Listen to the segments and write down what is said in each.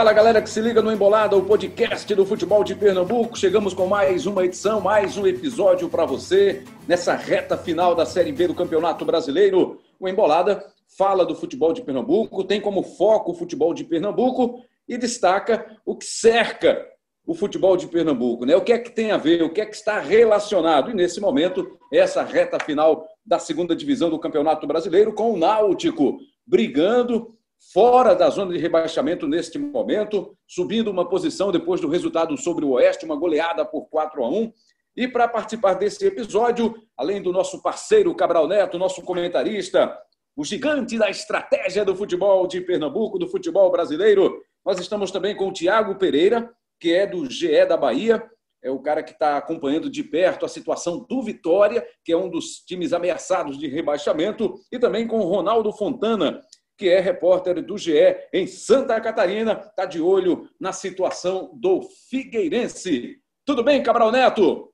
Fala galera que se liga no Embolada, o podcast do futebol de Pernambuco. Chegamos com mais uma edição, mais um episódio para você nessa reta final da Série B do Campeonato Brasileiro. O Embolada fala do futebol de Pernambuco, tem como foco o futebol de Pernambuco e destaca o que cerca o futebol de Pernambuco, né? O que é que tem a ver, o que é que está relacionado? E nesse momento, essa reta final da segunda divisão do Campeonato Brasileiro com o Náutico brigando fora da zona de rebaixamento neste momento, subindo uma posição depois do resultado sobre o Oeste, uma goleada por 4 a 1. E para participar desse episódio, além do nosso parceiro Cabral Neto, nosso comentarista, o gigante da estratégia do futebol de Pernambuco, do futebol brasileiro, nós estamos também com o Tiago Pereira, que é do GE da Bahia, é o cara que está acompanhando de perto a situação do Vitória, que é um dos times ameaçados de rebaixamento, e também com o Ronaldo Fontana, que é repórter do GE em Santa Catarina, está de olho na situação do Figueirense. Tudo bem, Cabral Neto?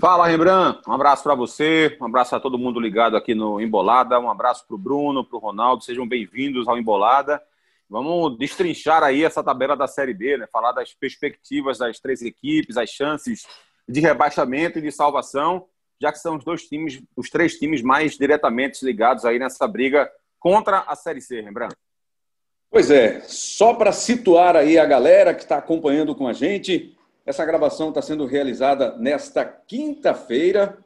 Fala, Rembrandt. Um abraço para você, um abraço a todo mundo ligado aqui no Embolada, um abraço para o Bruno, para o Ronaldo, sejam bem-vindos ao Embolada. Vamos destrinchar aí essa tabela da Série B, né? falar das perspectivas das três equipes, as chances de rebaixamento e de salvação já que são os dois times, os três times mais diretamente ligados aí nessa briga contra a Série C, lembrando. Pois é, só para situar aí a galera que está acompanhando com a gente, essa gravação está sendo realizada nesta quinta-feira.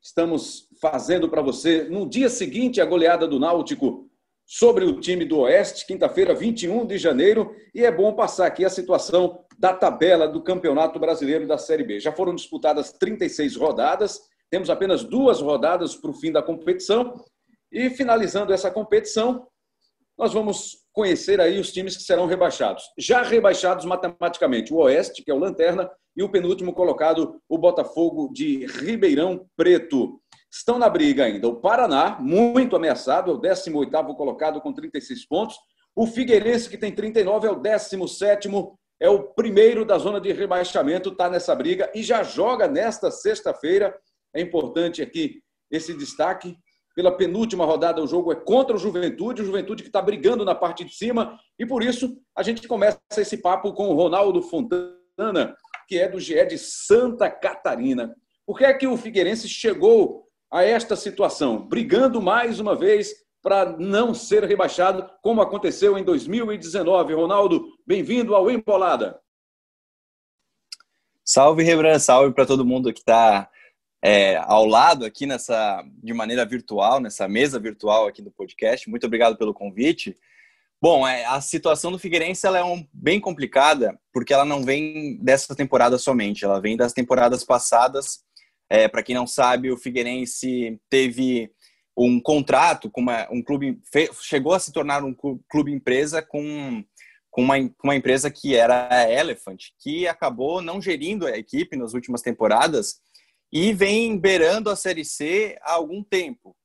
Estamos fazendo para você no dia seguinte a goleada do Náutico sobre o time do Oeste, quinta-feira, 21 de janeiro, e é bom passar aqui a situação da tabela do Campeonato Brasileiro da Série B. Já foram disputadas 36 rodadas temos apenas duas rodadas para o fim da competição. E finalizando essa competição, nós vamos conhecer aí os times que serão rebaixados. Já rebaixados matematicamente, o Oeste, que é o Lanterna, e o penúltimo colocado, o Botafogo de Ribeirão Preto. Estão na briga ainda o Paraná, muito ameaçado, é o 18º colocado com 36 pontos. O Figueirense, que tem 39, é o 17º, é o primeiro da zona de rebaixamento, está nessa briga e já joga nesta sexta-feira é importante aqui esse destaque. Pela penúltima rodada, o jogo é contra o Juventude, o Juventude que está brigando na parte de cima, e por isso a gente começa esse papo com o Ronaldo Fontana, que é do GE de Santa Catarina. Por que é que o Figueirense chegou a esta situação? Brigando mais uma vez para não ser rebaixado, como aconteceu em 2019. Ronaldo, bem-vindo ao Empolada. Salve, Rebran, salve para todo mundo que está é, ao lado aqui nessa de maneira virtual, nessa mesa virtual aqui do podcast. Muito obrigado pelo convite. Bom, é, a situação do Figueirense ela é um, bem complicada porque ela não vem dessa temporada somente, ela vem das temporadas passadas. É, Para quem não sabe, o Figueirense teve um contrato com uma, um clube, chegou a se tornar um clube empresa com, com, uma, com uma empresa que era a Elephant, que acabou não gerindo a equipe nas últimas temporadas e vem beirando a Série C há algum tempo.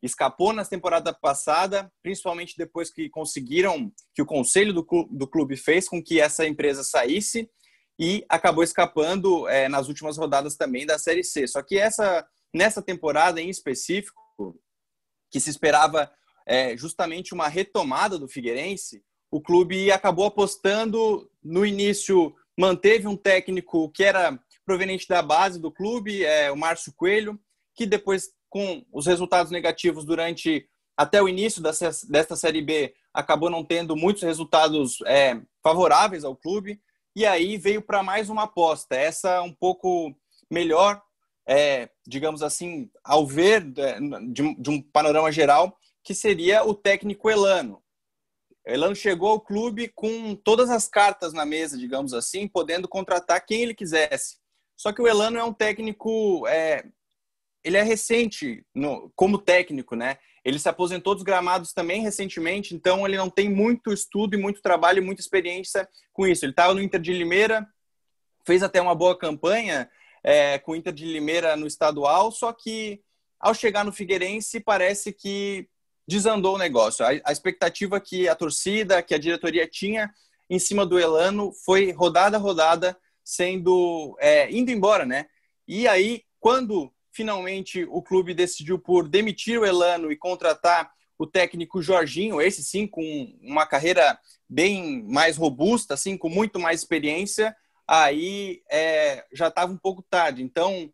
Escapou na temporada passada, principalmente depois que conseguiram, que o conselho do clube, do clube fez com que essa empresa saísse e acabou escapando é, nas últimas rodadas também da Série C. Só que essa nessa temporada em específico, que se esperava é, justamente uma retomada do Figueirense, o clube acabou apostando no início, manteve um técnico que era proveniente da base do clube, é o Márcio Coelho, que depois, com os resultados negativos durante até o início dessa, desta Série B, acabou não tendo muitos resultados é, favoráveis ao clube, e aí veio para mais uma aposta, essa um pouco melhor, é, digamos assim, ao ver é, de, de um panorama geral, que seria o técnico Elano. Elano chegou ao clube com todas as cartas na mesa, digamos assim, podendo contratar quem ele quisesse. Só que o Elano é um técnico, é, ele é recente no, como técnico, né? Ele se aposentou dos gramados também recentemente, então ele não tem muito estudo e muito trabalho muita experiência com isso. Ele estava no Inter de Limeira, fez até uma boa campanha é, com o Inter de Limeira no estadual, só que ao chegar no Figueirense parece que desandou o negócio. A, a expectativa que a torcida, que a diretoria tinha em cima do Elano foi rodada rodada sendo é, indo embora, né? E aí, quando finalmente o clube decidiu por demitir o Elano e contratar o técnico Jorginho, esse sim com uma carreira bem mais robusta, assim, com muito mais experiência, aí é, já estava um pouco tarde. Então,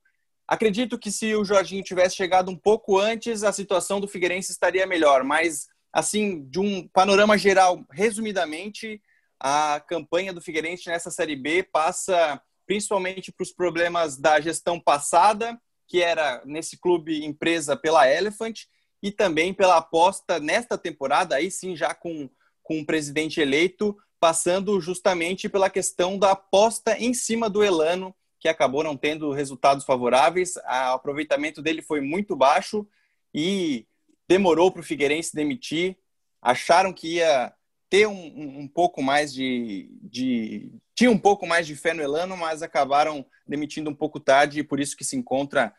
acredito que se o Jorginho tivesse chegado um pouco antes, a situação do Figueirense estaria melhor. Mas, assim, de um panorama geral, resumidamente, a campanha do Figueirense nessa Série B passa principalmente para os problemas da gestão passada, que era nesse clube empresa pela Elephant, e também pela aposta nesta temporada, aí sim já com, com um presidente eleito, passando justamente pela questão da aposta em cima do Elano, que acabou não tendo resultados favoráveis. O aproveitamento dele foi muito baixo e demorou para o Figueirense demitir. Acharam que ia ter um, um pouco mais de, de, tinha um pouco mais de fé no Elano, mas acabaram demitindo um pouco tarde e por isso que se encontra,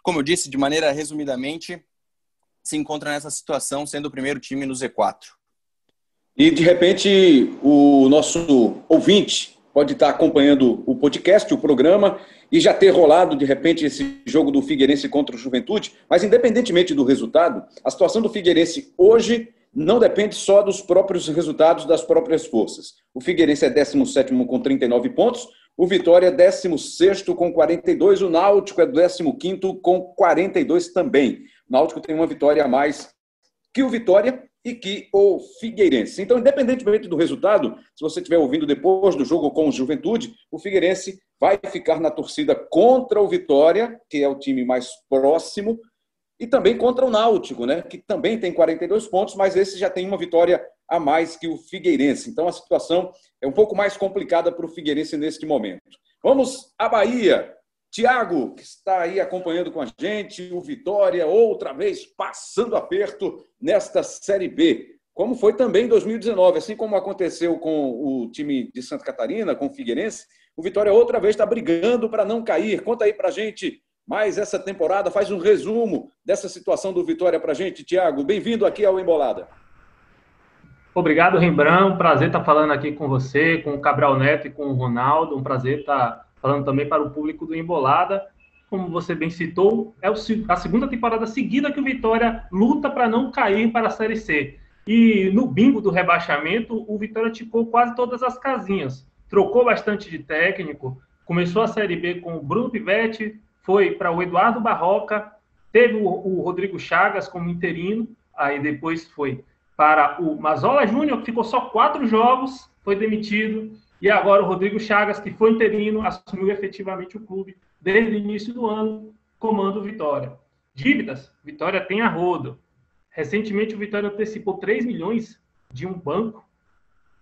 como eu disse, de maneira resumidamente, se encontra nessa situação, sendo o primeiro time no Z4. E de repente o nosso ouvinte pode estar acompanhando o podcast, o programa, e já ter rolado de repente esse jogo do Figueirense contra o Juventude, mas independentemente do resultado, a situação do Figueirense hoje não depende só dos próprios resultados das próprias forças. O Figueirense é 17 com 39 pontos, o Vitória é 16 com 42, o Náutico é 15 com 42 também. O Náutico tem uma vitória a mais que o Vitória e que o Figueirense. Então, independentemente do resultado, se você estiver ouvindo depois do jogo com o Juventude, o Figueirense vai ficar na torcida contra o Vitória, que é o time mais próximo, e também contra o Náutico, né, que também tem 42 pontos, mas esse já tem uma vitória a mais que o Figueirense. Então, a situação é um pouco mais complicada para o Figueirense neste momento. Vamos à Bahia. Tiago, que está aí acompanhando com a gente, o Vitória, outra vez passando aperto nesta Série B. Como foi também em 2019, assim como aconteceu com o time de Santa Catarina, com o Figueirense, o Vitória outra vez está brigando para não cair. Conta aí para a gente mais essa temporada, faz um resumo dessa situação do Vitória para a gente, Tiago. Bem-vindo aqui ao Embolada. Obrigado, Rembrandt. Prazer estar falando aqui com você, com o Cabral Neto e com o Ronaldo. Um prazer estar falando também para o público do Embolada. Como você bem citou, é a segunda temporada seguida que o Vitória luta para não cair para a Série C. E no bingo do rebaixamento, o Vitória ticou quase todas as casinhas. Trocou bastante de técnico, começou a Série B com o Bruno Pivetti, foi para o Eduardo Barroca, teve o, o Rodrigo Chagas como interino, aí depois foi para o Mazola Júnior, que ficou só quatro jogos, foi demitido. E agora o Rodrigo Chagas, que foi interino, assumiu efetivamente o clube desde o início do ano, comando Vitória. Dívidas, Vitória tem a rodo. Recentemente o Vitória antecipou 3 milhões de um banco,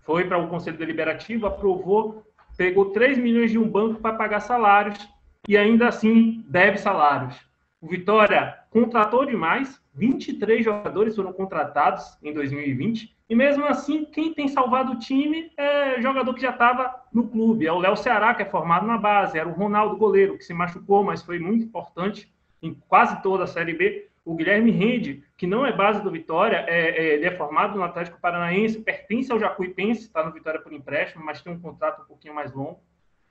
foi para o Conselho Deliberativo, aprovou, pegou 3 milhões de um banco para pagar salários e ainda assim deve salários. O Vitória contratou demais, 23 jogadores foram contratados em 2020, e mesmo assim, quem tem salvado o time é jogador que já estava no clube. É o Léo Ceará, que é formado na base. Era o Ronaldo Goleiro, que se machucou, mas foi muito importante em quase toda a Série B. O Guilherme Rende, que não é base do Vitória, é, é, ele é formado no Atlético Paranaense, pertence ao Jacuipense, está no Vitória por empréstimo, mas tem um contrato um pouquinho mais longo.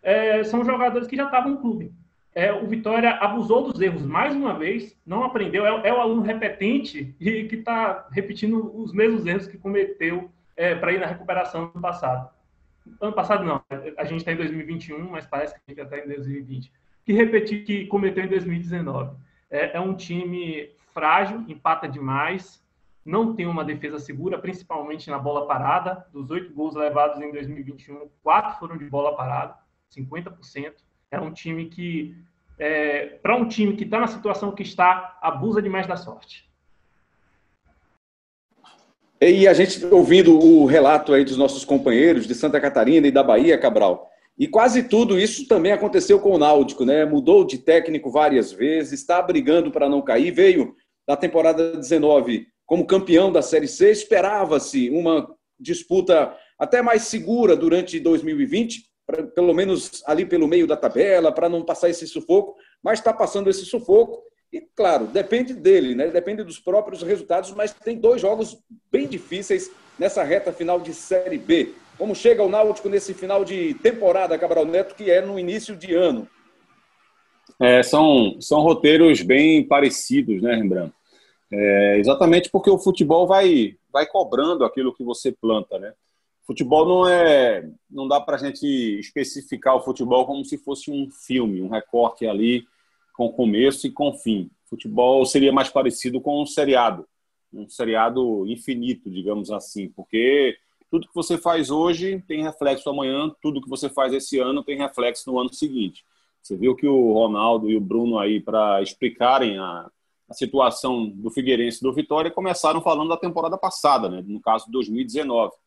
É, são jogadores que já estavam no clube é, o Vitória abusou dos erros mais uma vez, não aprendeu, é, é o aluno repetente e que está repetindo os mesmos erros que cometeu é, para ir na recuperação ano passado. Ano passado não, a gente está em 2021, mas parece que a gente está em 2020. Que repetir que cometeu em 2019. É, é um time frágil, empata demais, não tem uma defesa segura, principalmente na bola parada. Dos oito gols levados em 2021, quatro foram de bola parada, 50%. É um time que, é, para um time que está na situação que está, abusa demais da sorte. E a gente ouvindo o relato aí dos nossos companheiros de Santa Catarina e da Bahia, Cabral, e quase tudo isso também aconteceu com o Náutico, né? Mudou de técnico várias vezes, está brigando para não cair, veio na temporada 19 como campeão da Série C, esperava-se uma disputa até mais segura durante 2020, pra, pelo menos ali pelo meio da tabela, para não passar esse sufoco, mas está passando esse sufoco. E, claro, depende dele, né? depende dos próprios resultados, mas tem dois jogos bem difíceis nessa reta final de Série B. Como chega o Náutico nesse final de temporada, Cabral Neto, que é no início de ano? É, são, são roteiros bem parecidos, né, Rembrandt? É, exatamente porque o futebol vai, vai cobrando aquilo que você planta, né? Futebol não é, não dá para a gente especificar o futebol como se fosse um filme, um recorte ali com começo e com fim. Futebol seria mais parecido com um seriado, um seriado infinito, digamos assim, porque tudo que você faz hoje tem reflexo amanhã, tudo que você faz esse ano tem reflexo no ano seguinte. Você viu que o Ronaldo e o Bruno aí para explicarem a, a situação do Figueirense e do Vitória começaram falando da temporada passada, né? no caso de 2019, né?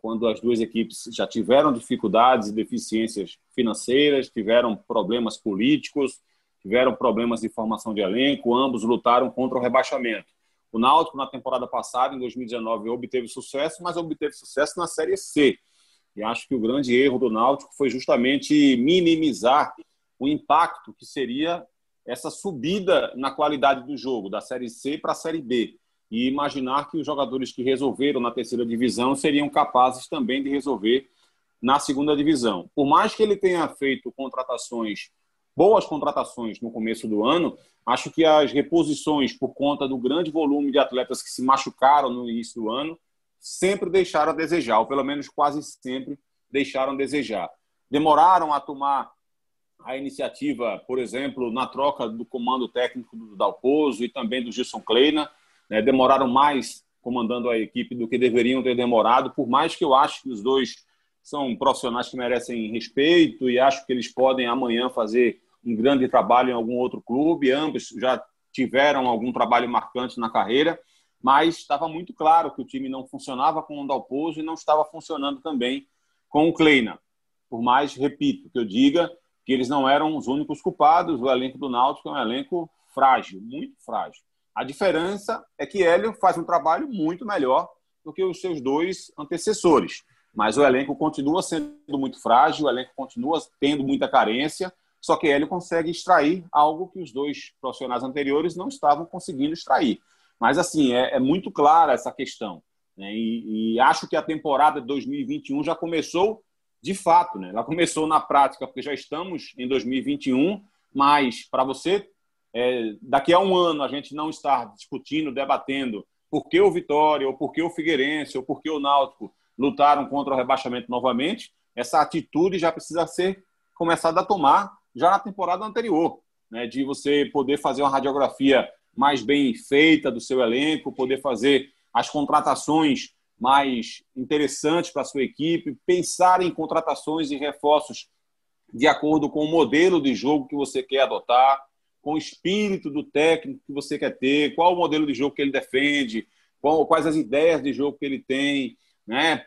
Quando as duas equipes já tiveram dificuldades e deficiências financeiras, tiveram problemas políticos, tiveram problemas de formação de elenco, ambos lutaram contra o rebaixamento. O Náutico, na temporada passada, em 2019, obteve sucesso, mas obteve sucesso na Série C. E acho que o grande erro do Náutico foi justamente minimizar o impacto que seria essa subida na qualidade do jogo, da Série C para a Série B. E imaginar que os jogadores que resolveram na terceira divisão seriam capazes também de resolver na segunda divisão. Por mais que ele tenha feito contratações, boas contratações no começo do ano, acho que as reposições, por conta do grande volume de atletas que se machucaram no início do ano, sempre deixaram a desejar, ou pelo menos quase sempre deixaram a desejar. Demoraram a tomar a iniciativa, por exemplo, na troca do comando técnico do Dalpozo e também do Gilson Kleina. Né, demoraram mais comandando a equipe do que deveriam ter demorado, por mais que eu acho que os dois são profissionais que merecem respeito e acho que eles podem amanhã fazer um grande trabalho em algum outro clube. Ambos já tiveram algum trabalho marcante na carreira, mas estava muito claro que o time não funcionava com o Dalpozo e não estava funcionando também com o Kleina. Por mais, repito, que eu diga, que eles não eram os únicos culpados. O elenco do Náutico é um elenco frágil, muito frágil. A diferença é que Hélio faz um trabalho muito melhor do que os seus dois antecessores. Mas o elenco continua sendo muito frágil, o elenco continua tendo muita carência, só que Hélio consegue extrair algo que os dois profissionais anteriores não estavam conseguindo extrair. Mas, assim, é, é muito clara essa questão. Né? E, e acho que a temporada de 2021 já começou de fato, né? Ela começou na prática, porque já estamos em 2021, mas para você, é, daqui a um ano, a gente não estar discutindo, debatendo por que o Vitória, ou por que o Figueirense, ou por que o Náutico lutaram contra o rebaixamento novamente, essa atitude já precisa ser começada a tomar já na temporada anterior, né? de você poder fazer uma radiografia mais bem feita do seu elenco, poder fazer as contratações mais interessantes para a sua equipe, pensar em contratações e reforços de acordo com o modelo de jogo que você quer adotar, com o espírito do técnico que você quer ter, qual o modelo de jogo que ele defende, qual, quais as ideias de jogo que ele tem. Né?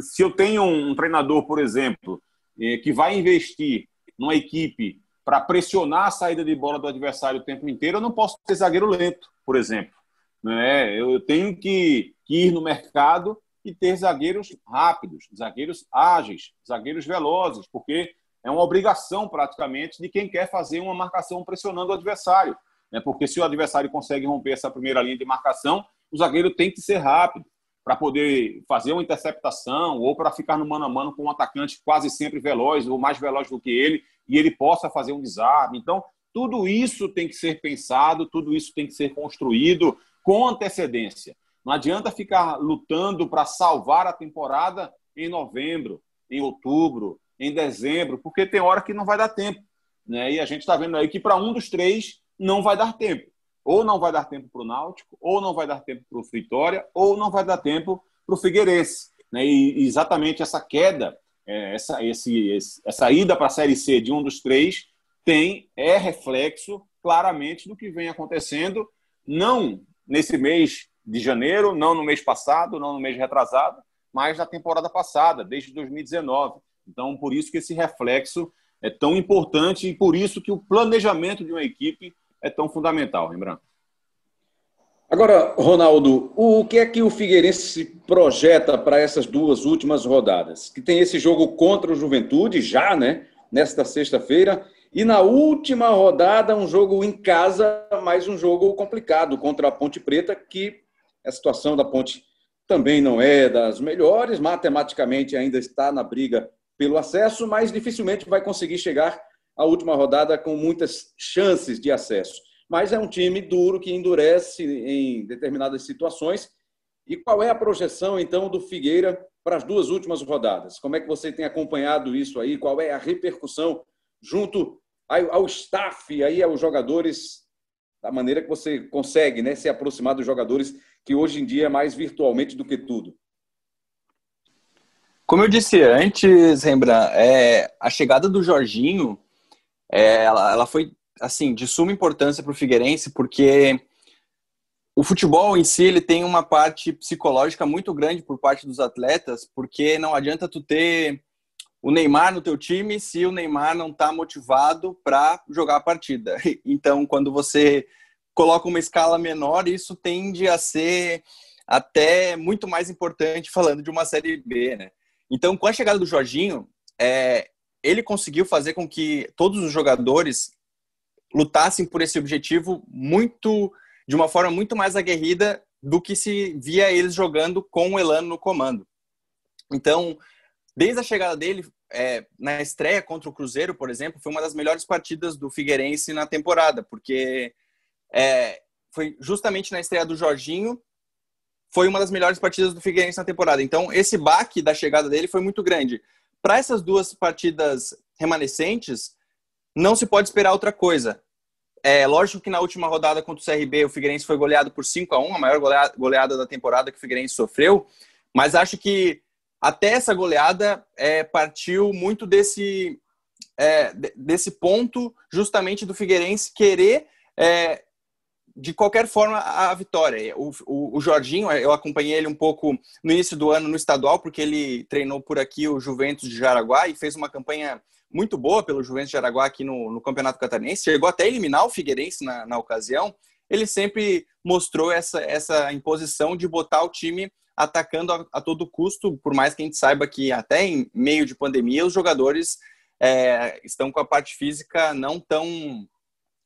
Se eu tenho um treinador, por exemplo, eh, que vai investir numa equipe para pressionar a saída de bola do adversário o tempo inteiro, eu não posso ter zagueiro lento, por exemplo. Né? Eu tenho que, que ir no mercado e ter zagueiros rápidos, zagueiros ágeis, zagueiros velozes, porque é uma obrigação praticamente de quem quer fazer uma marcação pressionando o adversário. Né? Porque se o adversário consegue romper essa primeira linha de marcação, o zagueiro tem que ser rápido para poder fazer uma interceptação ou para ficar no mano a mano com um atacante quase sempre veloz ou mais veloz do que ele e ele possa fazer um desarme. Então, tudo isso tem que ser pensado, tudo isso tem que ser construído com antecedência. Não adianta ficar lutando para salvar a temporada em novembro, em outubro, em dezembro, porque tem hora que não vai dar tempo. Né? E a gente está vendo aí que para um dos três não vai dar tempo. Ou não vai dar tempo para o Náutico, ou não vai dar tempo para o Vitória, ou não vai dar tempo para o Figueirense. Né? E exatamente essa queda, é, essa, esse, essa ida para a Série C de um dos três, tem é reflexo claramente do que vem acontecendo, não nesse mês de janeiro, não no mês passado, não no mês retrasado, mas na temporada passada, desde 2019. Então, por isso que esse reflexo é tão importante e por isso que o planejamento de uma equipe é tão fundamental, Rembrandt. Agora, Ronaldo, o que é que o Figueirense projeta para essas duas últimas rodadas? Que tem esse jogo contra o Juventude já, né? Nesta sexta-feira e na última rodada, um jogo em casa, mais um jogo complicado contra a Ponte Preta, que a situação da Ponte também não é das melhores, matematicamente ainda está na briga pelo acesso, mas dificilmente vai conseguir chegar à última rodada com muitas chances de acesso. mas é um time duro que endurece em determinadas situações. E qual é a projeção, então, do Figueira para as duas últimas rodadas? Como é que você tem acompanhado isso aí? Qual é a repercussão junto ao staff, aí aos jogadores, da maneira que você consegue né, se aproximar dos jogadores, que hoje em dia é mais virtualmente do que tudo? Como eu disse antes, Rembrandt, é, a chegada do Jorginho, é, ela, ela foi assim de suma importância para o Figueirense, porque o futebol em si ele tem uma parte psicológica muito grande por parte dos atletas, porque não adianta tu ter o Neymar no teu time se o Neymar não está motivado para jogar a partida. Então, quando você coloca uma escala menor, isso tende a ser até muito mais importante falando de uma série B, né? Então, com a chegada do Jorginho, é, ele conseguiu fazer com que todos os jogadores lutassem por esse objetivo muito de uma forma muito mais aguerrida do que se via eles jogando com o Elano no comando. Então, desde a chegada dele, é, na estreia contra o Cruzeiro, por exemplo, foi uma das melhores partidas do Figueirense na temporada, porque é, foi justamente na estreia do Jorginho, foi uma das melhores partidas do Figueirense na temporada. Então, esse baque da chegada dele foi muito grande. Para essas duas partidas remanescentes, não se pode esperar outra coisa. É lógico que na última rodada contra o CRB, o Figueirense foi goleado por 5 a 1 a maior goleada da temporada que o Figueirense sofreu, mas acho que até essa goleada é, partiu muito desse, é, desse ponto, justamente do Figueirense querer, é, de qualquer forma, a, vitória. O, o, o, Jorginho, eu acompanhei ele um pouco no início do ano no estadual, porque ele treinou por aqui o Juventus de Jaraguá e fez uma campanha muito boa pelo Juventus de Araguá aqui no, no Campeonato Catarinense, chegou até a eliminar o Figueirense na, na ocasião, ele sempre mostrou essa, essa imposição de botar o time atacando a, a, todo custo, por mais que a gente saiba que até em meio de pandemia os jogadores é, estão com a parte física não tão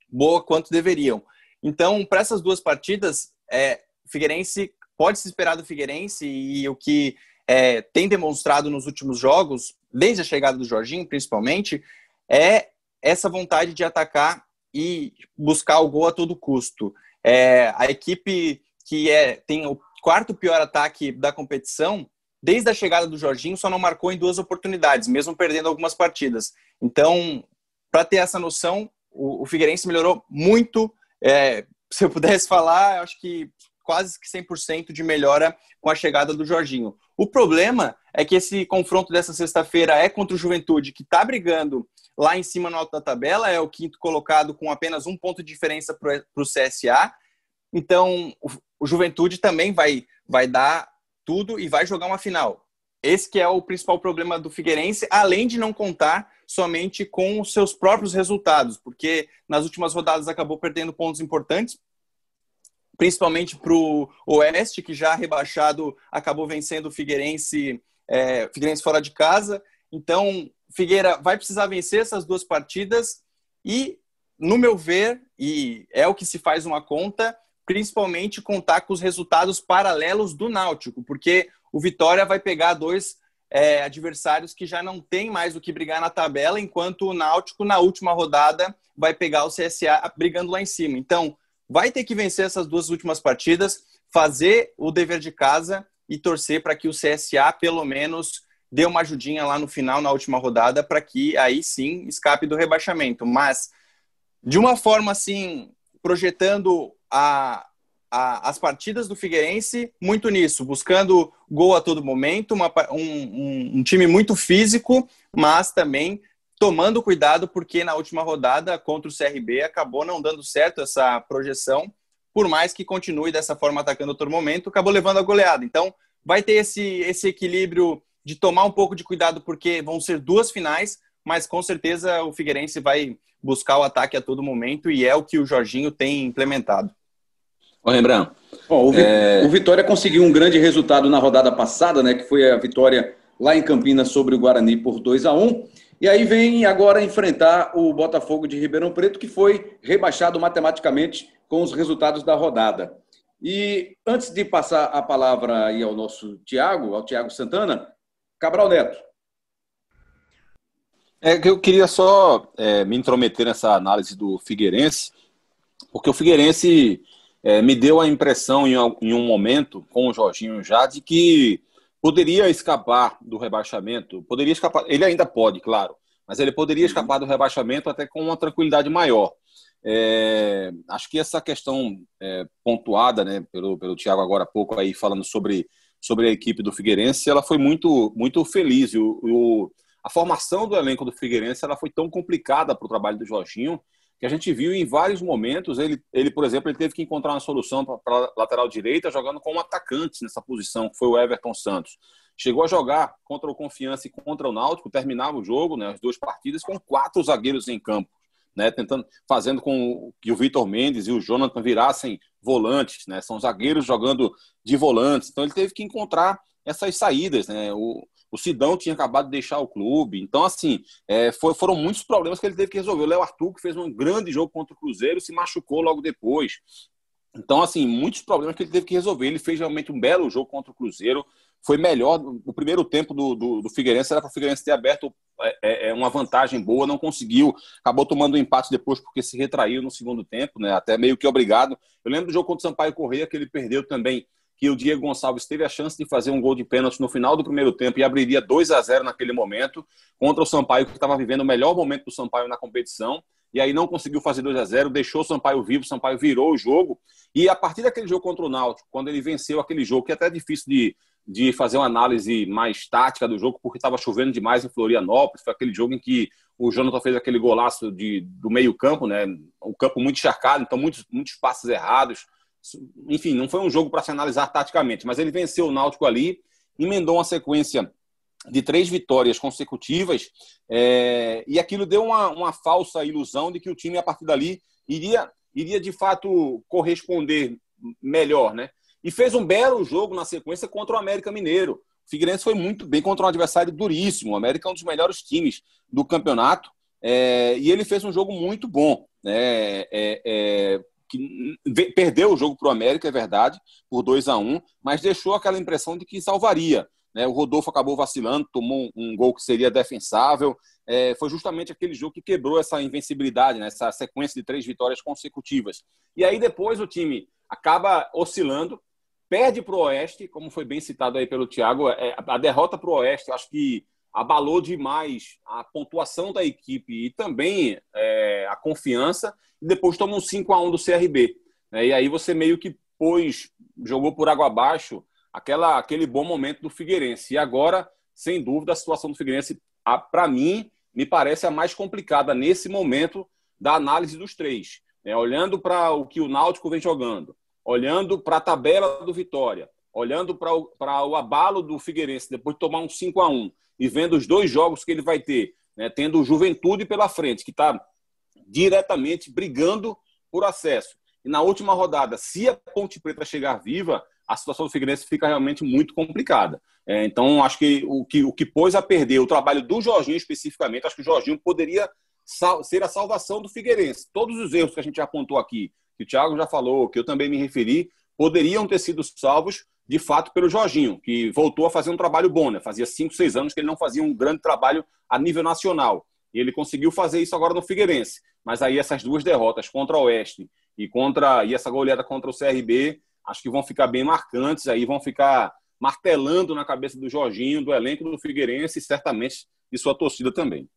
boa quanto deveriam. Então, para essas duas partidas, é, Figueirense pode se esperar do Figueirense e o que é, tem demonstrado nos últimos jogos, desde a chegada do Jorginho, principalmente, é essa vontade de atacar e buscar o gol a todo custo. É, a equipe que é, tem o quarto pior ataque da competição, desde a chegada do Jorginho, só não marcou em duas oportunidades, mesmo perdendo algumas partidas. Então, para ter essa noção, o, o Figueirense melhorou muito. É, se eu pudesse falar, acho que quase que 100% de melhora com a chegada do Jorginho. O problema é que esse confronto dessa sexta-feira é contra o Juventude, que está brigando lá em cima no alto da tabela, é o quinto colocado com apenas um ponto de diferença para o CSA. Então, o, Juventude também vai, vai dar tudo e vai jogar uma final. Esse que é o principal problema do Figueirense, além de não contar somente com os seus próprios resultados, porque nas últimas rodadas acabou perdendo pontos importantes, principalmente para o Oeste, que já rebaixado acabou vencendo o Figueirense, é, Figueirense fora de casa. Então, Figueira vai precisar vencer essas duas partidas e, no meu ver, e é o que se faz uma conta, principalmente contar com os resultados paralelos do Náutico, porque o Vitória vai pegar dois é, adversários que já não tem mais o que brigar na tabela, enquanto o Náutico, na última rodada, vai pegar o CSA brigando lá em cima. Então, vai ter que vencer essas duas últimas partidas, fazer o dever de casa e torcer para que o CSA, pelo menos, dê uma ajudinha lá no final, na última rodada, para que aí sim escape do rebaixamento. Mas, de uma forma assim, projetando a, a, as partidas do Figueirense muito nisso, buscando gol a todo momento, uma, um, um, time muito físico, mas também tomando cuidado porque na última rodada contra o CRB acabou não dando certo essa projeção, por mais que continue dessa forma atacando a todo momento, acabou levando a goleada. Então, vai ter esse, esse equilíbrio de tomar um pouco de cuidado porque vão ser duas finais, mas com certeza o Figueirense vai buscar o ataque a todo momento e é o que o Jorginho tem implementado. Ô, Rembrandt, Bom, o, é... o Vitória conseguiu um grande resultado na rodada passada, né, que foi a vitória lá em Campinas sobre o Guarani por 2 a 1 e aí vem agora enfrentar o Botafogo de Ribeirão Preto, que foi rebaixado matematicamente com os resultados da rodada. E antes de passar a palavra aí ao nosso Tiago, ao Tiago Santana, Cabral Neto. É que eu queria só é, me intrometer nessa análise do Figueirense, Porque o Figueirense é, me deu a impressão em, em um momento, com o Jorginho já, de que poderia escapar do rebaixamento. Poderia escapar, ele ainda pode, claro, mas ele poderia uhum. escapar do rebaixamento até com uma tranquilidade maior. É, acho que essa questão é, pontuada né, pelo, pelo Tiago agora há pouco aí falando sobre, sobre a equipe do Figueirense, ela foi muito, muito feliz. O, o, a formação do elenco do Figueirense ela foi tão complicada para o trabalho do Jorginho que a gente viu em vários momentos. Ele, ele por exemplo, ele teve que encontrar uma solução para lateral direita jogando com um atacante nessa posição, que foi o Everton Santos. Chegou a jogar contra o Confiança e contra o Náutico, terminava o jogo, né, as duas partidas, com quatro zagueiros em campo né, tentando, fazendo com que o Vitor Mendes e o Jonathan virassem volantes, né, são zagueiros jogando de volantes, então ele teve que encontrar essas saídas, né, o, o Sidão tinha acabado de deixar o clube, então assim, é, foi, foram muitos problemas que ele teve que resolver, o Léo Arthur que fez um grande jogo contra o Cruzeiro, se machucou logo depois, então assim, muitos problemas que ele teve que resolver, ele fez realmente um belo jogo contra o Cruzeiro, foi melhor. O primeiro tempo do, do, do Figueirense era para o Figueirense ter aberto é, é, é, uma vantagem boa, não conseguiu. Acabou tomando um empate depois porque se retraiu no segundo tempo, né? até meio que obrigado. Eu lembro do jogo contra o Sampaio Correia que ele perdeu também, que o Diego Gonçalves teve a chance de fazer um gol de pênalti no final do primeiro tempo e abriria 2 a 0 naquele momento contra o Sampaio, que estava vivendo o melhor momento do Sampaio na competição. E aí não conseguiu fazer 2 a 0 deixou o Sampaio vivo, o Sampaio virou o jogo. E a partir daquele jogo contra o Náutico, quando ele venceu aquele jogo, que é até difícil de, de fazer uma análise mais tática do jogo, porque estava chovendo demais em Florianópolis. Foi aquele jogo em que o Jonathan fez aquele golaço de, do meio-campo, né? O campo muito encharcado, então muitos, muitos passes errados. Enfim, não foi um jogo para se analisar taticamente, mas ele venceu o Náutico ali, emendou uma sequência de três vitórias consecutivas, é, e aquilo deu uma, uma falsa ilusão de que o time, a partir dali, iria, iria de fato corresponder melhor, né? E fez um belo jogo na sequência contra o América Mineiro. O Figueirense foi muito bem contra um adversário duríssimo. O América é um dos melhores times do campeonato. É, e ele fez um jogo muito bom. Né? É, é, que perdeu o jogo para o América, é verdade, por 2 a 1 mas deixou aquela impressão de que salvaria. Né? O Rodolfo acabou vacilando, tomou um, gol que seria defensável. É, foi justamente aquele jogo que quebrou essa invencibilidade, né? essa sequência de três vitórias consecutivas. E aí depois o time acaba oscilando, perde para o Oeste, como foi bem citado aí pelo Thiago, é, a derrota para o Oeste, acho que abalou demais a pontuação da equipe e também é, a confiança, depois toma um 5 a 1 do CRB. Né? E aí você meio que pôs, jogou por água abaixo aquela, aquele bom momento do Figueirense. E agora, sem dúvida, a situação do Figueirense, para mim, me parece a mais complicada nesse momento da análise dos três. Né? Olhando para o que o Náutico vem jogando, olhando para a tabela do Vitória, olhando para o, o abalo do Figueirense, depois de tomar um 5 a 1 e vendo os dois jogos que ele vai ter, né, tendo o Juventude pela frente, que está diretamente brigando por acesso. E na última rodada, se a Ponte Preta chegar viva, a situação do Figueirense fica realmente muito complicada. É, então, acho que o, que o que pôs a perder o trabalho do Jorginho especificamente, acho que o Jorginho poderia ser a salvação do Figueirense. Todos os erros que a gente apontou aqui, que o Thiago já falou, que eu também me referi, poderiam ter sido salvos de fato pelo Jorginho, que voltou a fazer um trabalho bom, né? Fazia cinco, seis anos que ele não fazia um grande trabalho a nível nacional. E ele conseguiu fazer isso agora no Figueirense. Mas aí essas duas derrotas contra o Oeste e contra e essa goleada contra o CRB, acho que vão ficar bem marcantes, aí vão ficar martelando na cabeça do Jorginho, do elenco do Figueirense e certamente de sua torcida também.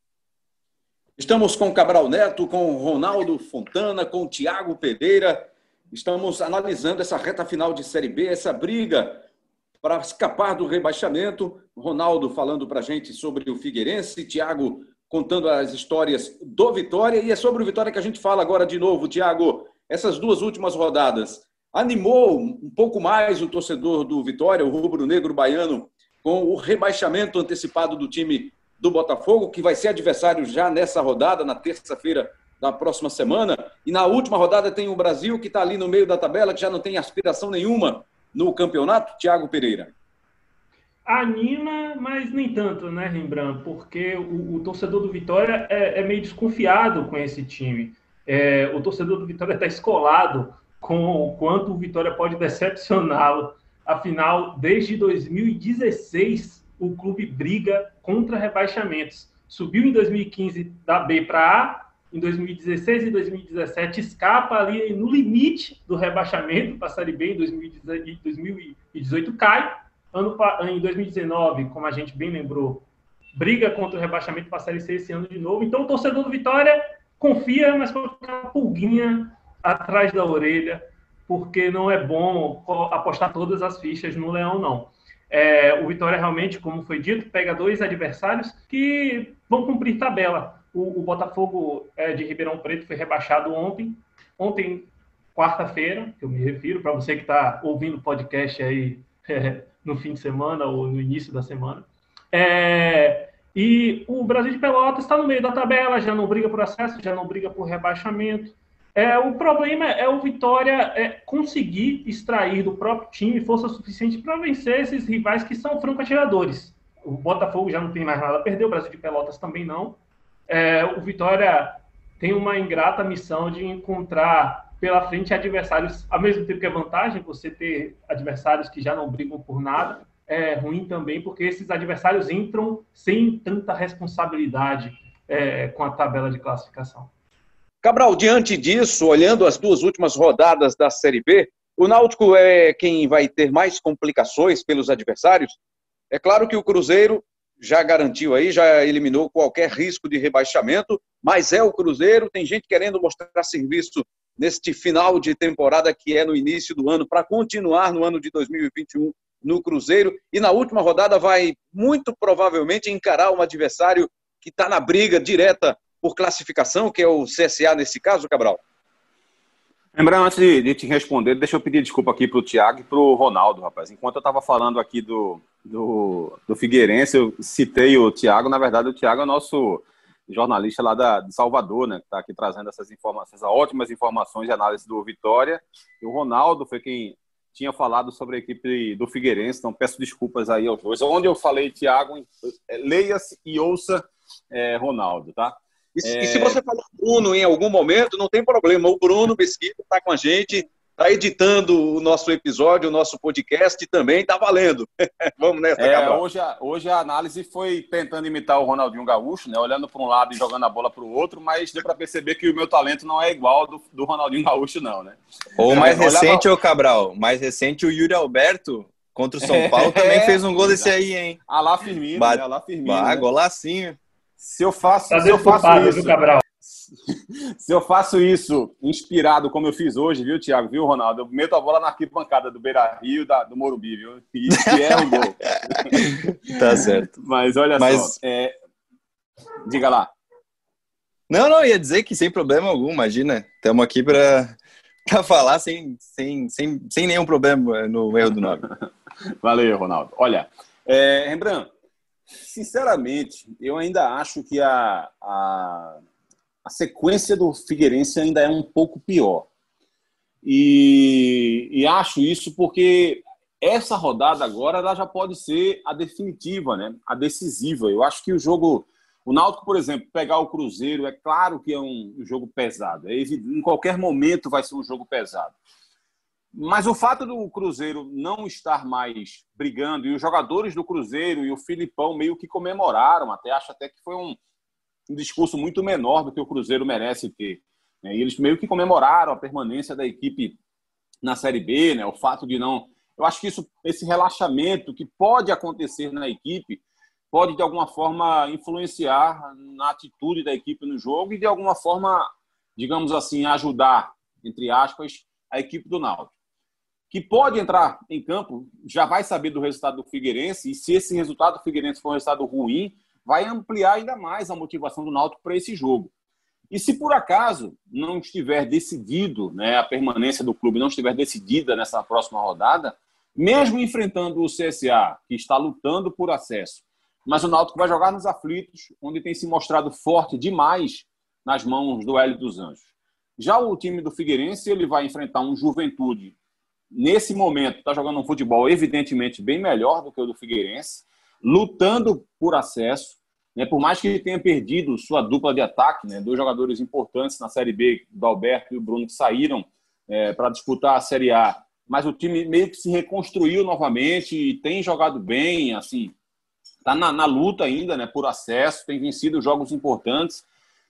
Estamos com Cabral Neto, com Ronaldo Fontana, com Tiago Pereira. Estamos analisando essa reta final de Série B, essa briga para escapar do rebaixamento. Ronaldo falando para a gente sobre o Figueirense, Tiago contando as histórias do Vitória. E é sobre o Vitória que a gente fala agora de novo. Tiago, essas duas últimas rodadas animou um pouco mais o torcedor do Vitória, o rubro-negro baiano, com o rebaixamento antecipado do time do Botafogo, que vai ser adversário já nessa rodada, na terça-feira da próxima semana. E na última rodada tem o Brasil, que está ali no meio da tabela, que já não tem aspiração nenhuma no campeonato. Tiago Pereira. Anima, mas nem tanto, né, Rembrandt? Porque o, o torcedor do Vitória é, é, meio desconfiado com esse time. É, o torcedor do Vitória está escolado com o quanto o Vitória pode decepcioná-lo. Afinal, desde 2016, o clube briga contra rebaixamentos. Subiu em 2015 da B para A, em 2016 e 2017 escapa ali no limite do rebaixamento para a Série B em 2018 cai. Ano, em 2019, como a gente bem lembrou, briga contra o rebaixamento para a Série C esse ano de novo. Então o torcedor do Vitória confia, mas com uma pulguinha atrás da orelha, porque não é bom apostar todas as fichas no Leão, não. É, o Vitória realmente, como foi dito, pega dois adversários que vão cumprir tabela. O, o Botafogo é, de Ribeirão Preto foi rebaixado ontem. Ontem, quarta-feira, que eu me refiro, para você que está ouvindo o podcast aí é, no fim de semana ou no início da semana. É, e o Brasil de Pelotas está no meio da tabela, já não briga por acesso, já não briga por rebaixamento. É, o problema é o Vitória é, conseguir extrair do próprio time força suficiente para vencer esses rivais que são franco-atiradores. O Botafogo já não tem mais nada a perder, o Brasil de Pelotas também não. É, o Vitória tem uma ingrata missão de encontrar pela frente adversários, ao mesmo tempo que é vantagem você ter adversários que já não brigam por nada, é ruim também, porque esses adversários entram sem tanta responsabilidade é, com a tabela de classificação. Cabral, diante disso, olhando as duas últimas rodadas da Série B, o Náutico é quem vai ter mais complicações pelos adversários. É claro que o Cruzeiro já garantiu aí, já eliminou qualquer risco de rebaixamento, mas é o Cruzeiro, tem gente querendo mostrar serviço neste final de temporada que é no início do ano, para continuar no ano de 2021 no Cruzeiro, e na última rodada vai muito provavelmente encarar um adversário que está na briga direta por classificação, que é o CSA nesse caso, Cabral? Lembrando, antes de, de, te responder, deixa eu pedir desculpa aqui para o Thiago e para o Ronaldo, rapaz. Enquanto eu estava falando aqui do, do, do, Figueirense, eu citei o Thiago. Na verdade, o Thiago é o nosso jornalista lá da, de Salvador, né? Que está aqui trazendo essas informações, essas ótimas informações de análise do Vitória. E o Ronaldo foi quem tinha falado sobre a equipe do Figueirense, então peço desculpas aí aos dois. Onde eu falei Thiago, leia-se e ouça é, Ronaldo, tá? E, é... e, se você falou Bruno em algum momento, não tem problema. O Bruno Mesquita está com a gente, está editando o nosso episódio, o nosso podcast também, está valendo. Vamos nessa, é, hoje, a, hoje a análise foi tentando imitar o Ronaldinho Gaúcho, né? olhando para um lado e jogando a bola para o outro, mas deu para perceber que o meu talento não é igual ao do, do Ronaldinho Gaúcho, não. Né? Ou é, mais recente, ô Cabral, mais recente o Yuri Alberto contra o São Paulo também fez um gol desse aí, hein? Alá Firmino, Bat... né? Alá Firmino. Bah, né? golacinho. Se eu faço, tá se eu faço isso, Cabral? Se eu faço isso inspirado como eu fiz hoje, viu, Thiago, viu, Ronaldo? Eu meto a bola na arquibancada do Beira Rio da, do Morumbi, viu? E é um gol. tá certo. Mas olha Mas... só. É... Diga lá. Não, não, ia dizer que sem problema algum, imagina. Estamos aqui para falar sem, sem, sem, sem nenhum problema no erro do nome. Valeu, Ronaldo. Olha, é, Rembrandt, Sinceramente, eu ainda acho que a, a, a sequência do Figueirense ainda é um pouco pior. E, e, acho isso porque essa rodada agora ela já pode ser a definitiva, né? a decisiva. Eu acho que o jogo. O Náutico, por exemplo, pegar o Cruzeiro, é claro que é um jogo pesado. É em qualquer momento vai ser um jogo pesado. Mas o fato do Cruzeiro não estar mais brigando, e os jogadores do Cruzeiro e o Filipão meio que comemoraram, até acho até que foi um, um discurso muito menor do que o Cruzeiro merece ter. Né? E eles meio que comemoraram a permanência da equipe na Série B, né? o fato de não. Eu acho que isso, esse relaxamento que pode acontecer na equipe pode, de alguma forma, influenciar na atitude da equipe no jogo e, de alguma forma, digamos assim, ajudar, entre aspas, a equipe do Náutico que pode entrar em campo, já vai saber do resultado do Figueirense, e se esse resultado do Figueirense for um resultado ruim, vai ampliar ainda mais a motivação do Náutico para esse jogo. E se por acaso não estiver decidido, né, a permanência do clube não estiver decidida nessa próxima rodada, mesmo enfrentando o CSA, que está lutando por acesso, mas o Náutico vai jogar nos aflitos, onde tem se mostrado forte demais nas mãos do Hélio dos Anjos. Já o time do Figueirense, ele vai enfrentar um Juventude nesse momento, está jogando um futebol evidentemente bem melhor do que o do Figueirense, lutando por acesso. Né, por mais que ele tenha perdido sua dupla de ataque, né, dois jogadores importantes na Série B, o Alberto e o Bruno, que saíram é, para disputar a Série A, mas o time meio que se reconstruiu novamente e tem jogado bem, assim, está na, na, luta ainda né, por acesso, tem vencido jogos importantes.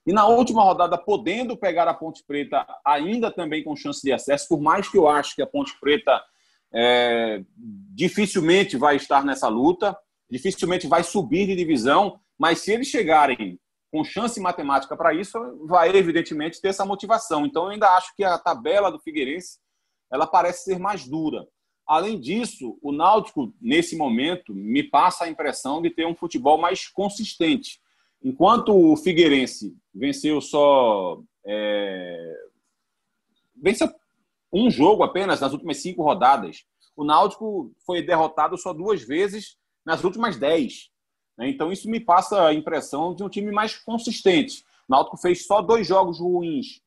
E na última rodada, podendo pegar a Ponte Preta ainda também com chance de acesso, por mais que eu acho que a Ponte Preta é, dificilmente vai estar nessa luta, dificilmente vai subir de divisão, mas se eles chegarem com chance matemática para isso, vai evidentemente ter essa motivação. Então, eu ainda acho que a tabela do Figueirense ela parece ser mais dura. Além disso, o Náutico, nesse momento, me passa a impressão de ter um futebol mais consistente. Enquanto o Figueirense venceu só. É... venceu um jogo apenas nas últimas cinco rodadas, o Náutico foi derrotado só duas vezes nas últimas dez. Né? Então, isso me passa a impressão de um time mais consistente. O Náutico fez só dois jogos ruins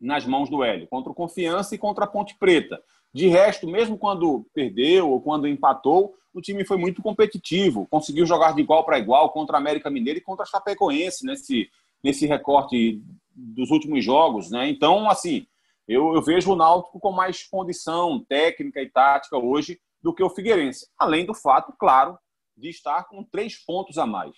nas mãos do Hélio, contra o Confiança e contra a Ponte Preta. De resto, mesmo quando perdeu ou quando empatou, o time foi muito competitivo, conseguiu jogar de igual para igual contra a América Mineira e contra a Chapecoense nesse, nesse recorte dos últimos jogos. Né? Então, assim, eu, eu vejo o Náutico com mais condição técnica e tática hoje do que o Figueirense. Além do fato, claro, de estar com três pontos a mais.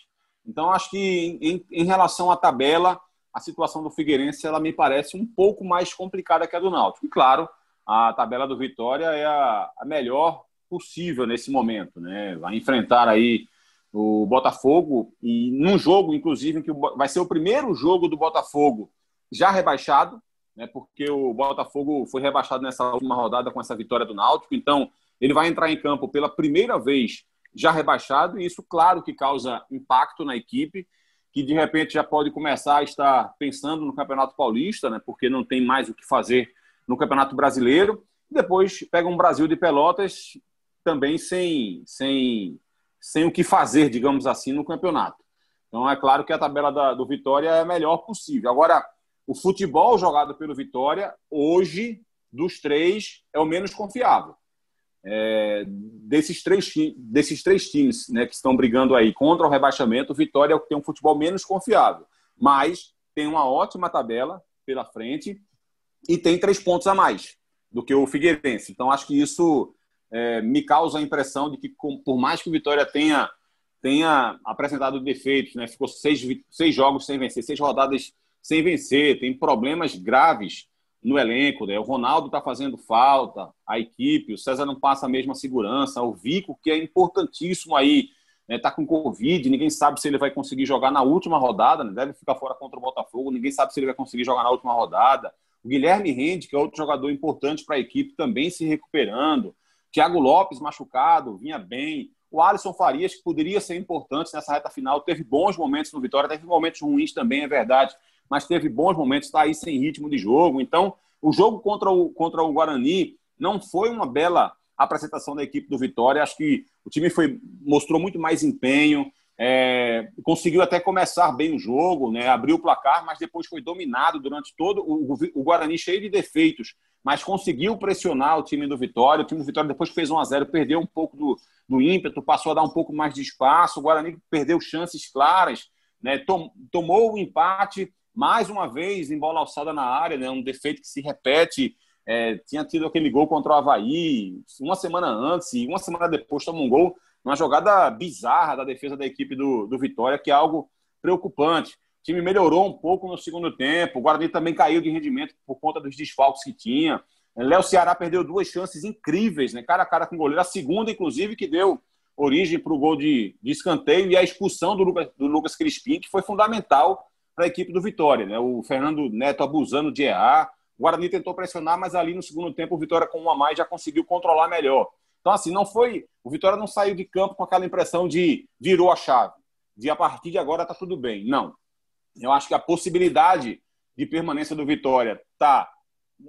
Então, acho que em, em relação à tabela, a situação do Figueirense ela me parece um pouco mais complicada que a do Náutico. E, claro, a tabela do Vitória é a, a melhor possível nesse momento. Né? Vai enfrentar aí o Botafogo e num jogo, inclusive, que vai ser o primeiro jogo do Botafogo já rebaixado, né? porque o Botafogo foi rebaixado nessa última rodada com essa vitória do Náutico. Então, ele vai entrar em campo pela primeira vez já rebaixado, e isso, claro, que causa impacto na equipe, que de repente já pode começar a estar pensando no Campeonato Paulista, né, porque não tem mais o que fazer no Campeonato Brasileiro, e depois pega um Brasil de Pelotas também sem, sem, sem o que fazer, digamos assim, no campeonato. Então é claro que a tabela da, do Vitória é a melhor possível. Agora, o futebol jogado pelo Vitória, hoje, dos três, é o menos confiável é, desses, três, desses três times né, que estão brigando aí contra o rebaixamento, o Vitória é o que tem um futebol menos confiável. Mas tem uma ótima tabela pela frente e tem três pontos a mais do que o Figueirense. Então, acho que isso é, me causa a impressão de que, por mais que o Vitória tenha, tenha apresentado defeitos, né, ficou seis, seis jogos sem vencer, seis rodadas sem vencer, tem problemas graves no elenco. Né? O Ronaldo está fazendo falta, a equipe, o César não passa a mesma segurança, o Vico, que é importantíssimo aí, né? Tá com Covid, ninguém sabe se ele vai conseguir jogar na última rodada, né? deve ficar fora contra o Botafogo, ninguém sabe se ele vai conseguir jogar na última rodada. O Guilherme Rende, que é outro jogador importante para a equipe, também se recuperando. Thiago Lopes machucado, vinha bem. O Alisson Farias, que poderia ser importante nessa reta final, teve bons momentos no Vitória, teve momentos ruins também, é verdade mas teve bons momentos, está aí sem ritmo de jogo. Então, o jogo contra o, contra o Guarani não foi uma bela apresentação da equipe do Vitória. Acho que o time foi, mostrou muito mais empenho, é, conseguiu até começar bem o jogo, né, abriu o placar, mas depois foi dominado durante todo o, o Guarani cheio de defeitos, mas conseguiu pressionar o time do Vitória. O time do Vitória, depois fez 1 a 0 perdeu um pouco do, do ímpeto, passou a dar um pouco mais de espaço. O Guarani perdeu chances claras, né, tom, tomou o empate mais uma vez em bola alçada na área, né? um defeito que se repete. É, tinha tido aquele gol contra o Havaí uma semana antes e uma semana depois toma um gol, uma jogada bizarra da defesa da equipe do, do Vitória, que é algo preocupante. O time melhorou um pouco no segundo tempo, o Guarani também caiu de rendimento por conta dos desfalques que tinha. Léo Ceará perdeu duas chances incríveis, né? cara a cara com o goleiro. A segunda, inclusive, que deu origem para o gol de, de, escanteio e a expulsão do do Lucas Crispim, que foi fundamental para a equipe do Vitória. Né? O Fernando Neto abusando de errar. O Guarani tentou pressionar, mas ali no segundo tempo o Vitória com um a mais já conseguiu controlar melhor. Então, assim, não foi. O Vitória não saiu de campo com aquela impressão de virou a chave, de a partir de agora está tudo bem. Não. Eu acho que a possibilidade de permanência do Vitória está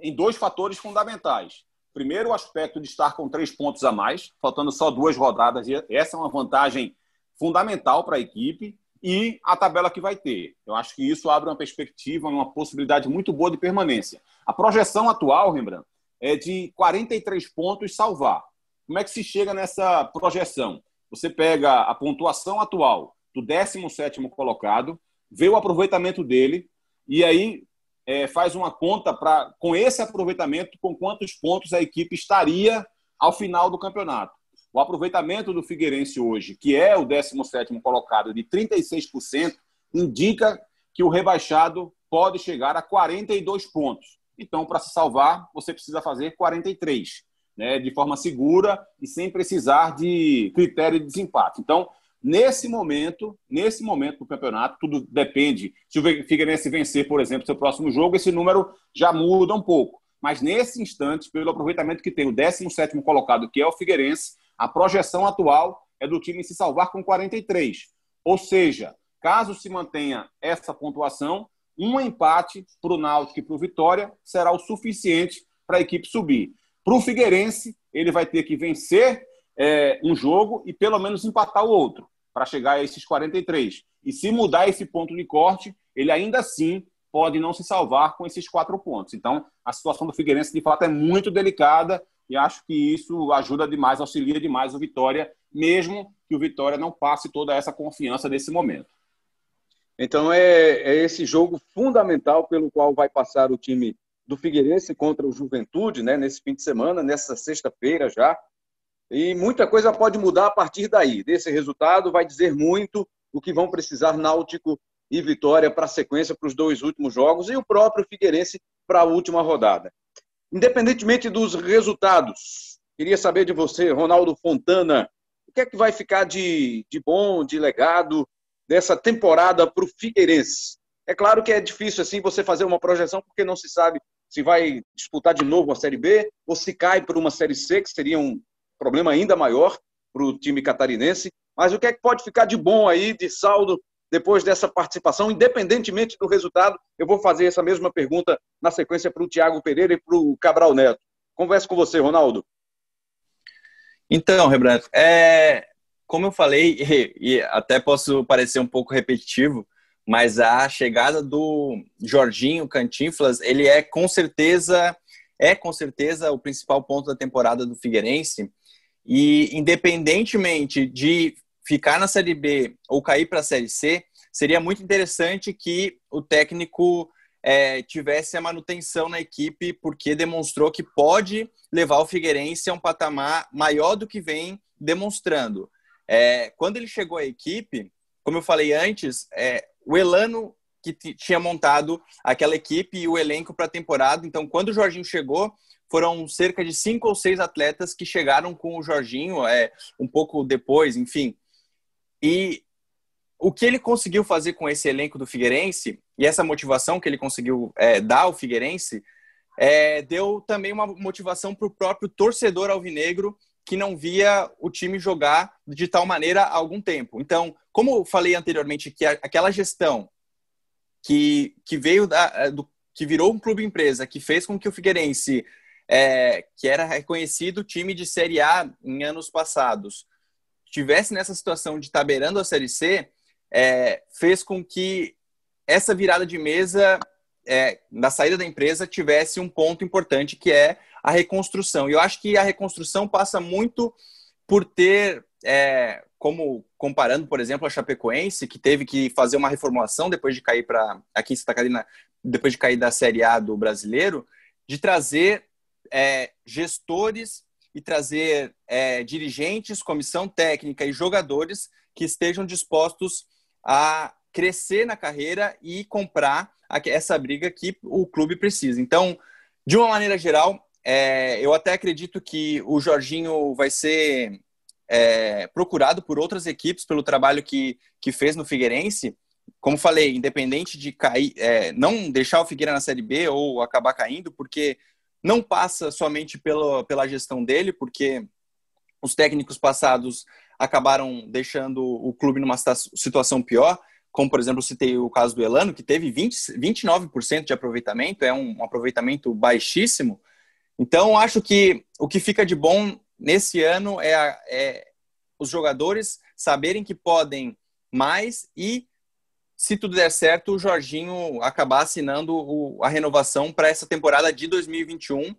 em dois fatores fundamentais. Primeiro, o aspecto de estar com três pontos a mais, faltando só duas rodadas, e essa é uma vantagem fundamental para a equipe e a tabela que vai ter. Eu acho que isso abre uma perspectiva, uma possibilidade muito boa de permanência. A projeção atual, Rembrandt, é de 43 pontos salvar. Como é que se chega nessa projeção? Você pega a pontuação atual do 17º colocado, vê o aproveitamento dele e aí é, faz uma conta para, com esse aproveitamento, com quantos pontos a equipe estaria ao final do campeonato. O aproveitamento do Figueirense hoje, que é o 17º colocado, de 36%, indica que o rebaixado pode chegar a 42 pontos. Então, para se salvar, você precisa fazer 43, né, de forma segura e sem precisar de critério de desempate. Então, nesse momento, nesse momento do campeonato, tudo depende. Se o Figueirense vencer, por exemplo, seu próximo jogo, esse número já muda um pouco. Mas nesse instante, pelo aproveitamento que tem o 17º colocado, que é o Figueirense, a projeção atual é do time se salvar com 43. Ou seja, caso se mantenha essa pontuação, um empate para o Náutico e para o Vitória será o suficiente para a equipe subir. Para o Figueirense, ele vai ter que vencer é, um jogo e pelo menos empatar o outro para chegar a esses 43. E se mudar esse ponto de corte, ele ainda assim pode não se salvar com esses quatro pontos. Então, a situação do Figueirense, de fato, é muito delicada e acho que isso ajuda demais, auxilia demais o Vitória, mesmo que o Vitória não passe toda essa confiança nesse momento. Então, é, é esse jogo fundamental pelo qual vai passar o time do Figueirense contra o Juventude, né, nesse fim de semana, nessa sexta-feira já. E muita coisa pode mudar a partir daí. Desse resultado vai dizer muito o que vão precisar Náutico e Vitória para a sequência para os dois últimos jogos e o próprio Figueirense para a última rodada. Independentemente dos resultados, queria saber de você, Ronaldo Fontana, o que é que vai ficar de, de bom, de legado dessa temporada para o Figueirense? É claro que é difícil assim você fazer uma projeção porque não se sabe se vai disputar de novo a Série B ou se cai para uma Série C, que seria um problema ainda maior para o time catarinense. Mas o que é que pode ficar de bom aí, de saldo, depois dessa participação, independentemente do resultado. Eu vou fazer essa mesma pergunta na sequência para o Tiago Pereira e para o Cabral Neto. Converso com você, Ronaldo. Então, Rebranto, é, como eu falei, e, e até posso parecer um pouco repetitivo, mas a chegada do Jorginho Cantinflas, ele é com certeza é com certeza o principal ponto da temporada do Figueirense. E independentemente de ficar na Série B ou cair para a Série C, seria muito interessante que o técnico é, tivesse a manutenção na equipe, porque demonstrou que pode levar o Figueirense a um patamar maior do que vem demonstrando. É, quando ele chegou à equipe, como eu falei antes, é, o Elano que tinha montado aquela equipe e o elenco para a temporada. Então, quando o Jorginho chegou, foram cerca de cinco ou seis atletas que chegaram com o Jorginho, é, um pouco depois, enfim. E o que ele conseguiu fazer com esse elenco do Figueirense e essa motivação que ele conseguiu é, dar ao Figueirense é, deu também uma motivação para o próprio torcedor alvinegro que não via o time jogar de tal maneira há algum tempo. Então, como eu falei anteriormente, que aquela gestão que, que veio da, do, que virou um clube empresa, que fez com que o Figueirense, é, que era reconhecido time de Série A em anos passados, tivesse nessa situação de estar beirando a Série C, é, fez com que essa virada de mesa é, na saída da empresa tivesse um ponto importante que é a reconstrução. E eu acho que a reconstrução passa muito por ter, é, como comparando, por exemplo, a Chapecoense, que teve que fazer uma reformulação depois de cair para aqui em Santa Catarina, depois de cair da Série A do brasileiro, de trazer é, gestores e trazer é, dirigentes, comissão técnica e jogadores que estejam dispostos a crescer na carreira e comprar essa briga que o clube precisa. Então, de uma maneira geral, é, eu até acredito que o Jorginho vai ser é, procurado por outras equipes pelo trabalho que, que fez no Figueirense. Como falei, independente de cair, é, não deixar o Figueira na Série B ou acabar caindo, porque não passa somente pela, pela gestão dele, porque os técnicos passados acabaram deixando o clube numa situação pior, como por exemplo citei o caso do Elano, que teve 20, 29% de aproveitamento, é um, aproveitamento baixíssimo. Então, acho que o que fica de bom nesse ano é, é os jogadores saberem que podem mais e se tudo der certo, o Jorginho acabar assinando o, a renovação para essa temporada de 2021,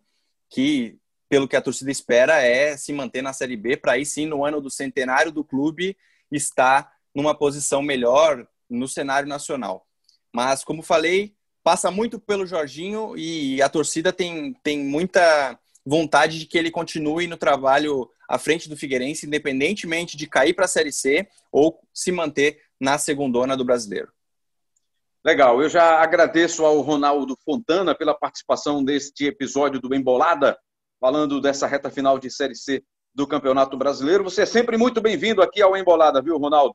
que, pelo que a torcida espera, é se manter na Série B, para aí sim, no ano do centenário do clube, estar numa posição melhor no cenário nacional. Mas, como falei, passa muito pelo Jorginho e a torcida tem, tem muita vontade de que ele continue no trabalho à frente do Figueirense, independentemente de cair para a Série C ou se manter na segundona do brasileiro. Legal, eu já agradeço ao Ronaldo Fontana pela participação neste episódio do Embolada, falando dessa reta final de Série C do Campeonato Brasileiro. Você é sempre muito bem-vindo aqui ao Embolada, viu, Ronaldo?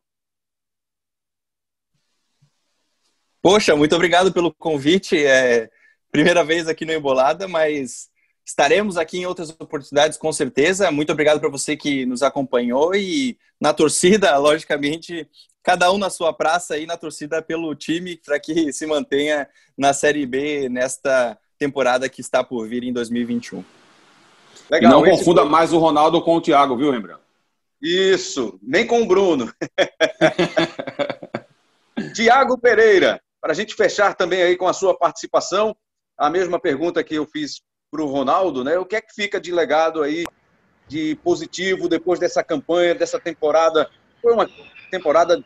Poxa, muito obrigado pelo convite. É primeira vez aqui no Embolada, mas estaremos aqui em outras oportunidades com certeza. Muito obrigado para você que nos acompanhou e na torcida, logicamente, cada um na sua praça aí na torcida pelo time para que se mantenha na Série B nesta temporada que está por vir em 2021. Legal, e não confunda foi... mais o Ronaldo com o Thiago, viu, Rembrandt? Isso, nem com o Bruno. Tiago Pereira, para a gente fechar também aí com a sua participação, a mesma pergunta que eu fiz para o Ronaldo, né? O que é que fica de legado aí de positivo depois dessa campanha, dessa temporada? Foi uma temporada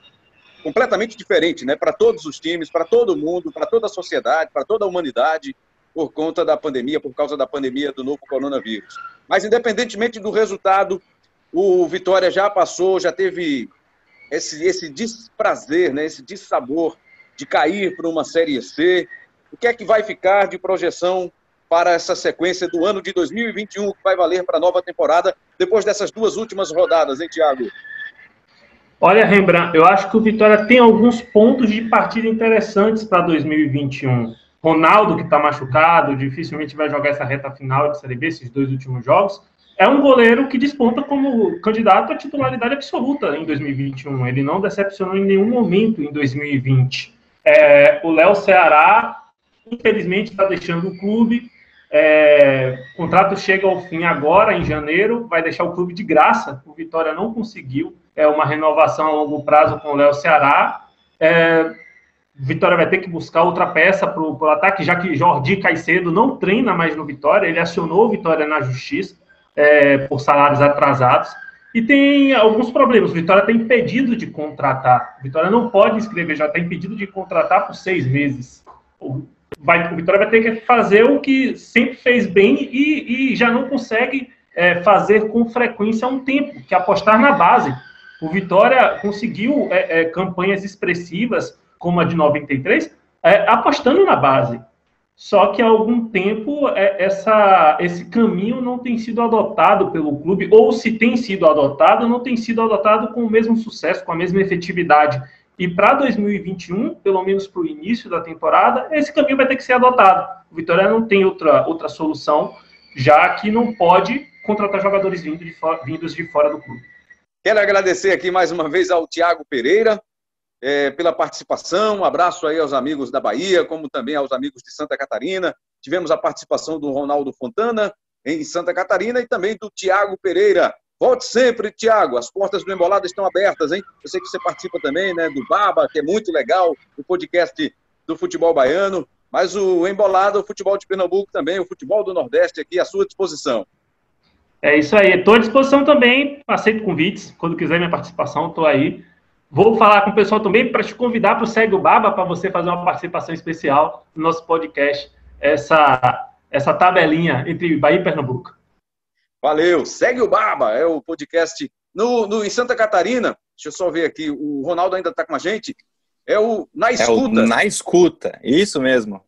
completamente diferente, né? Para todos os times, para todo mundo, para toda a sociedade, para toda a humanidade, por conta da pandemia, por causa da pandemia do novo coronavírus. Mas independentemente do resultado, o Vitória já passou, já teve esse esse desprazer, né? Esse dissabor de cair para uma série C. O que é que vai ficar de projeção para essa sequência do ano de 2021 que vai valer para a nova temporada depois dessas duas últimas rodadas, hein, Tiago? Olha, Rembrandt, eu acho que o Vitória tem alguns pontos de partida interessantes para 2021. Ronaldo, que está machucado, dificilmente vai jogar essa reta final de Série B, esses dois últimos jogos. É um goleiro que desponta como candidato à titularidade absoluta em 2021. Ele não decepcionou em nenhum momento em 2020. É, o Léo Ceará, infelizmente, está deixando o clube. É, o contrato chega ao fim agora, em janeiro, vai deixar o clube de graça. O Vitória não conseguiu é uma renovação a longo prazo com o Léo Ceará. É, Vitória vai ter que buscar outra peça para o ataque, já que Jordi Caicedo não treina mais no Vitória, ele acionou o Vitória na justiça é, por salários atrasados. E tem alguns problemas. Vitória está impedido de contratar. Vitória não pode inscrever, já está impedido de contratar por seis meses. Vai, o Vitória vai ter que fazer o que sempre fez bem e, e já não consegue é, fazer com frequência há um tempo, que é apostar na base. O Vitória conseguiu é, é, campanhas expressivas, como a de 93, é, apostando na base. Só que há algum tempo é, essa, esse caminho não tem sido adotado pelo clube, ou se tem sido adotado, não tem sido adotado com o mesmo sucesso, com a mesma efetividade. E para 2021, pelo menos para o início da temporada, esse caminho vai ter que ser adotado. O Vitória não tem outra, outra solução, já que não pode contratar jogadores de, fora, vindos de fora do clube. Quero agradecer aqui mais uma vez ao Tiago Pereira é, pela participação. Um abraço aí aos amigos da Bahia, como também aos amigos de Santa Catarina. Tivemos a participação do Ronaldo Fontana em Santa Catarina e também do Tiago Pereira. Volte sempre, Tiago. As portas do Embolada estão abertas, hein? Eu sei que você participa também, né, do Baba, que é muito legal, o podcast do futebol baiano. Mas o Embolada, o futebol de Pernambuco também, o futebol do Nordeste aqui à sua disposição. É isso aí. Estou à disposição também. Aceito convites. Quando quiser minha participação, estou aí. Vou falar com o pessoal também para te convidar para o Segue o Baba para você fazer uma participação especial no nosso podcast. Essa, essa tabelinha entre Bahia e Pernambuco. Valeu. Segue o Baba. É o podcast no, no, em Santa Catarina. Deixa eu só ver aqui. O Ronaldo ainda está com a gente. É o Na Escuta. É o Na Escuta. Isso mesmo.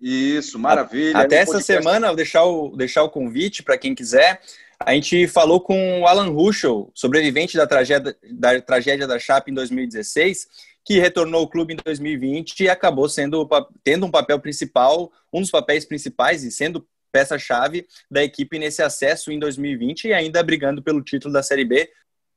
Isso, maravilha. Até essa semana, vou deixar o, deixar o convite para quem quiser. A gente falou com o Alan Ruschel, sobrevivente da tragédia da, tragédia da Chape em 2016, que retornou ao clube em 2020 e acabou sendo tendo um papel principal, um dos papéis principais e sendo peça-chave da equipe nesse acesso em 2020 e ainda brigando pelo título da Série B.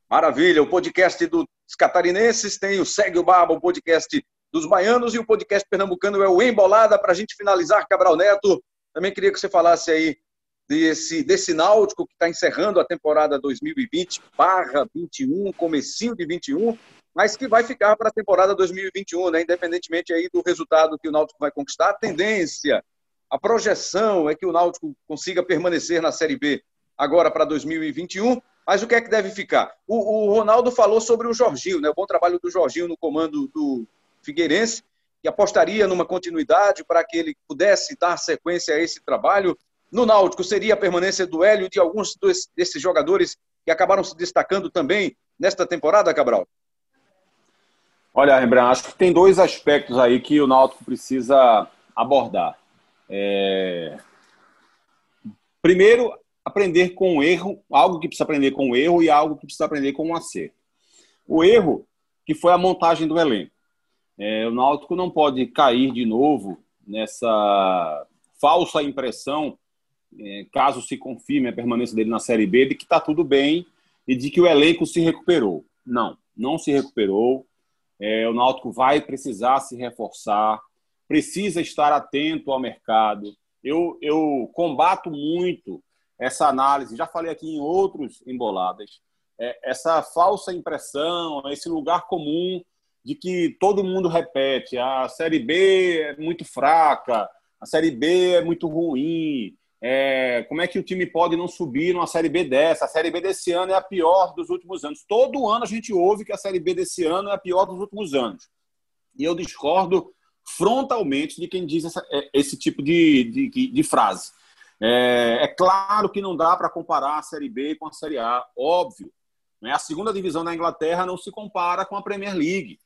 Maravilha, o podcast dos catarinenses tem o Segue o Baba, o podcast dos baianos e o podcast pernambucano é o Embolada. Para a gente finalizar, Cabral Neto, também queria que você falasse aí desse, desse Náutico que está encerrando a temporada 2020 barra 21, comecinho de 21, mas que vai ficar para a temporada 2021, né? independentemente aí do resultado que o Náutico vai conquistar. A tendência, a projeção é que o Náutico consiga permanecer na Série B agora para 2021, mas o que é que deve ficar? O, o Ronaldo falou sobre o Jorginho, né? o bom trabalho do Jorginho no comando do, Figueirense, que apostaria numa continuidade para que ele pudesse dar sequência a esse trabalho. No Náutico seria a permanência do Hélio de alguns desses jogadores que acabaram se destacando também nesta temporada, Cabral? Olha, Rembrandt, acho que tem dois aspectos aí que o Náutico precisa abordar. É... Primeiro, aprender com o erro, algo que precisa aprender com o erro e algo que precisa aprender com o acerto. O erro, que foi a montagem do elenco. É, o Náutico não pode cair de novo nessa falsa impressão, é, caso se confirme a permanência dele na Série B, de que está tudo bem e de que o elenco se recuperou. Não, não se recuperou. É, o Náutico vai precisar se reforçar, precisa estar atento ao mercado. Eu, eu combato muito essa análise, já falei aqui em outros emboladas, é, essa falsa impressão, esse lugar comum de que todo mundo repete: a Série B é muito fraca, a Série B é muito ruim. É, como é que o time pode não subir numa Série B dessa? A Série B desse ano é a pior dos últimos anos. Todo ano a gente ouve que a Série B desse ano é a pior dos últimos anos. E eu discordo frontalmente de quem diz essa, é, esse tipo de, de, de frase. É, é, claro que não dá para comparar a Série B com a Série A, óbvio. Né? A segunda divisão da Inglaterra não se compara com a Premier League.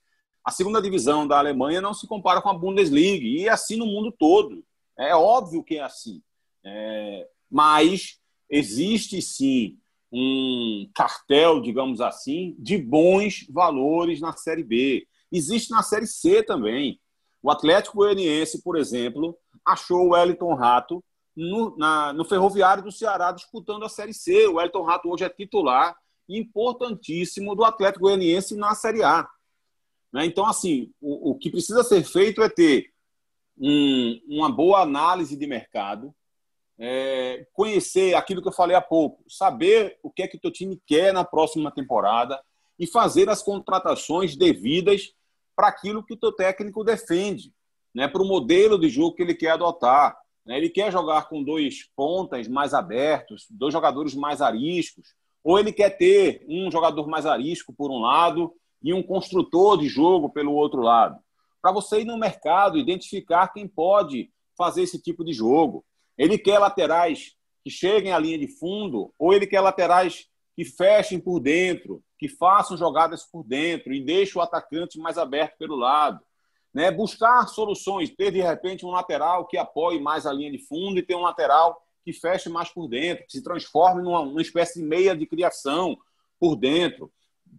A segunda divisão da Alemanha não se compara com a Bundesliga. E é assim no mundo todo. É óbvio que é assim. É, mas existe sim um cartel, digamos assim, de bons valores na Série B. Existe na Série C também. O Atlético Goianiense, por exemplo, achou o Wellington Rato no, na, no Ferroviário do Ceará disputando a Série C. O Wellington Rato hoje é titular importantíssimo do Atlético Goianiense na Série A. Né? Então, assim, o, o, que precisa ser feito é ter um, uma boa análise de mercado, é, conhecer aquilo que eu falei há pouco, saber o que é que o teu time quer na próxima temporada e fazer as contratações devidas para aquilo que o teu técnico defende, né, para o modelo de jogo que ele quer adotar. Né? Ele quer jogar com dois pontas mais abertos, dois jogadores mais ariscos, ou ele quer ter um jogador mais arisco por um lado e um construtor de jogo pelo outro lado. Para você ir no mercado, identificar quem pode fazer esse tipo de jogo. Ele quer laterais que cheguem à linha de fundo, ou ele quer laterais que fechem por dentro, que façam jogadas por dentro e deixem o atacante mais aberto pelo lado. Né? Buscar soluções, ter de repente um lateral que apoie mais a linha de fundo e ter um lateral que feche mais por dentro, que se transforme numa, numa espécie de meia de criação por dentro.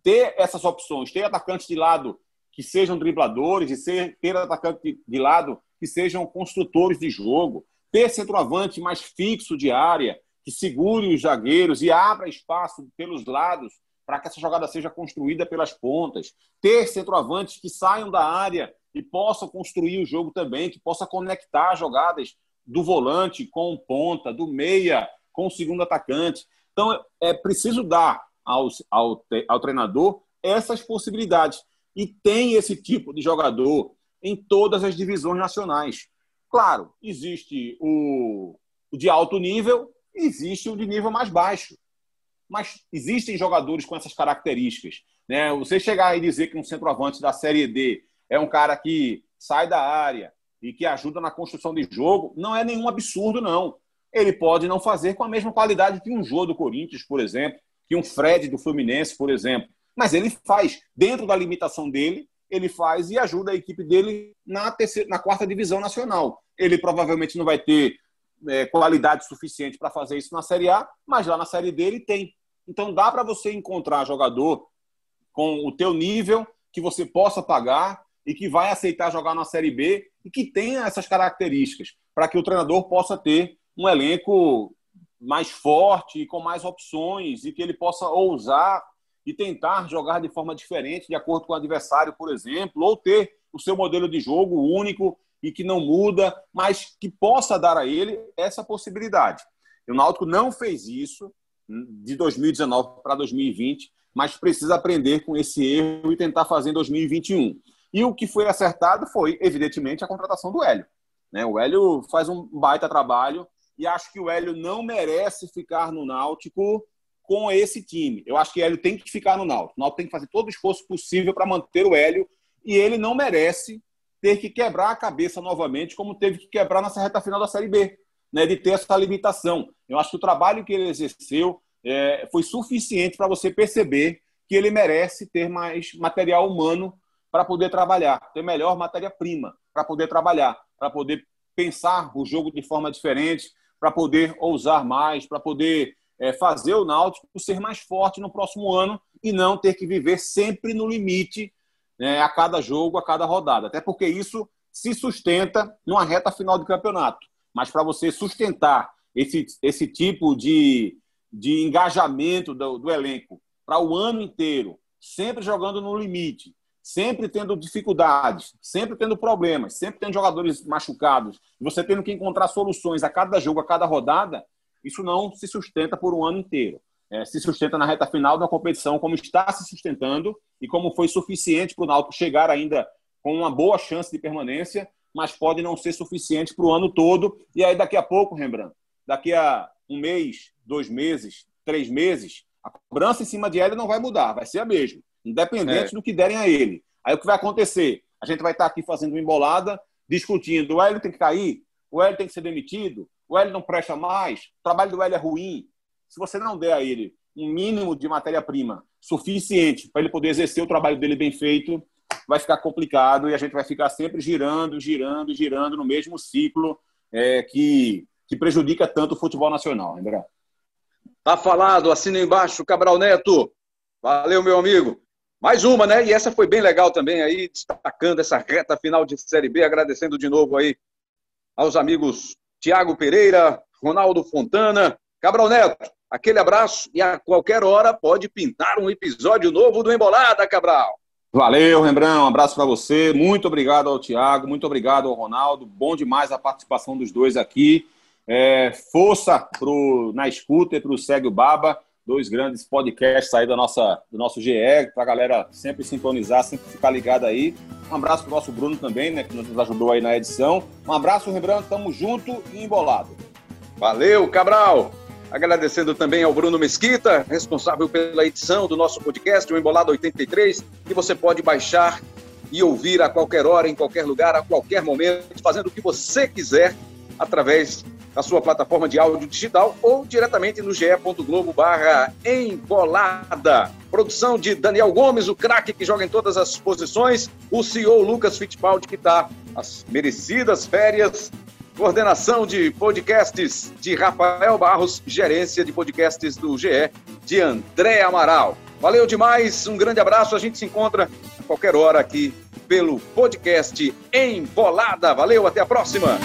Ter essas opções, ter atacantes de lado que sejam dribladores e ser, ter atacantes de lado que sejam construtores de jogo ter centroavante mais fixo de área, que segure os zagueiros e abra espaço pelos lados para que essa jogada seja construída pelas pontas, ter centroavantes que saiam da área e possam construir o jogo também, que possa conectar jogadas do volante com ponta, do meia com o segundo atacante. Então, é preciso dar ao, ao, ao treinador essas possibilidades. E tem esse tipo de jogador em todas as divisões nacionais. Claro, existe o, o de alto nível, existe o de nível mais baixo. Mas existem jogadores com essas características. Né? Você chegar e dizer que um centroavante da Série D é um cara que sai da área e que ajuda na construção de jogo, não é nenhum absurdo, não. Ele pode não fazer com a mesma qualidade que um Jô do Corinthians, por exemplo, que um Fred do Fluminense, por exemplo. Mas ele faz, dentro da limitação dele, ele faz e ajuda a equipe dele na, terceira, na quarta divisão nacional. Ele provavelmente não vai ter é, qualidade suficiente para fazer isso na Série A, mas lá na Série D ele tem. Então dá para você encontrar jogador com o teu nível que você possa pagar e que vai aceitar jogar na Série B e que tenha essas características para que o treinador possa ter um elenco mais forte e com mais opções e que ele possa ousar e tentar jogar de forma diferente, de acordo com o adversário, por exemplo, ou ter o seu modelo de jogo único e que não muda, mas que possa dar a ele essa possibilidade. O Náutico não fez isso de 2019 para 2020, mas precisa aprender com esse erro e tentar fazer em 2021. E o que foi acertado foi, evidentemente, a contratação do Hélio. Né? O Hélio faz um baita trabalho e acho que o Hélio não merece ficar no Náutico com esse time. Eu acho que o Hélio tem que ficar no Náutico. O Náutico tem que fazer todo o esforço possível para manter o Hélio e ele não merece ter que quebrar a cabeça novamente, como teve que quebrar nessa reta final da Série B, né, de ter essa limitação. Eu acho que o trabalho que ele exerceu é, foi suficiente para você perceber que ele merece ter mais material humano para poder trabalhar, ter melhor matéria-prima para poder trabalhar, para poder pensar o jogo de forma diferente, para poder ousar mais, para poder é, fazer o Náutico ser mais forte no próximo ano e não ter que viver sempre no limite né, a cada jogo, a cada rodada. Até porque isso se sustenta numa reta final do campeonato. Mas para você sustentar esse, esse tipo de, de engajamento do, do elenco para o ano inteiro, sempre jogando no limite, sempre tendo dificuldades, sempre tendo problemas, sempre tendo jogadores machucados, você tendo que encontrar soluções a cada jogo, a cada rodada, isso não se sustenta por um ano inteiro. É, se sustenta na reta final da competição, como está se sustentando e como foi suficiente para o Náutico chegar ainda com uma boa chance de permanência, mas pode não ser suficiente para o ano todo. E aí, daqui a pouco, Rembrandt, daqui a um mês, dois meses, três meses, a cobrança em cima de ele não vai mudar, vai ser a mesma, independente é. do que derem a ele. Aí o que vai acontecer? A gente vai estar aqui fazendo uma embolada, discutindo: o Hélio tem que cair, o Hélio tem que ser demitido, o Hélio não presta mais, o trabalho do Hélio é ruim. Se você não der a ele um mínimo de matéria-prima suficiente para ele poder exercer o trabalho dele bem feito, vai ficar complicado e a gente vai ficar sempre girando, girando, girando no mesmo ciclo é, que, que prejudica tanto o futebol nacional, André. Tá falado, assina embaixo, Cabral Neto. Valeu, meu amigo. Mais uma, né? E essa foi bem legal também aí, destacando essa reta final de Série B, agradecendo de novo aí aos amigos Tiago Pereira, Ronaldo Fontana, Cabral Neto. Aquele abraço e a qualquer hora pode pintar um episódio novo do Embolada, Cabral. Valeu, Rembrandt, um abraço para você. Muito obrigado ao Tiago, muito obrigado ao Ronaldo. Bom demais a participação dos dois aqui. É, força pro, na escuta e para o Segue o Baba, dois grandes podcasts aí da nossa, do nosso GE, para a galera sempre sintonizar, sempre ficar ligada aí. Um abraço para o nosso Bruno também, né, que nos ajudou aí na edição. Um abraço, Rembrandt, tamo junto e embolado. Valeu, Cabral! Agradecendo também ao Bruno Mesquita, responsável pela edição do nosso podcast, o Embolado 83, que você pode baixar e ouvir a qualquer hora, em qualquer lugar, a qualquer momento, fazendo o que você quiser através da sua plataforma de áudio digital ou diretamente no ge.globo barra embolada. Produção de Daniel Gomes, o craque que joga em todas as posições, o CEO Lucas Fittipaldi, que está as merecidas férias Coordenação de podcasts de Rafael Barros, gerência de podcasts do GE de André Amaral. Valeu demais, um grande abraço. A gente se encontra a qualquer hora aqui pelo podcast Embolada. Valeu, até a próxima.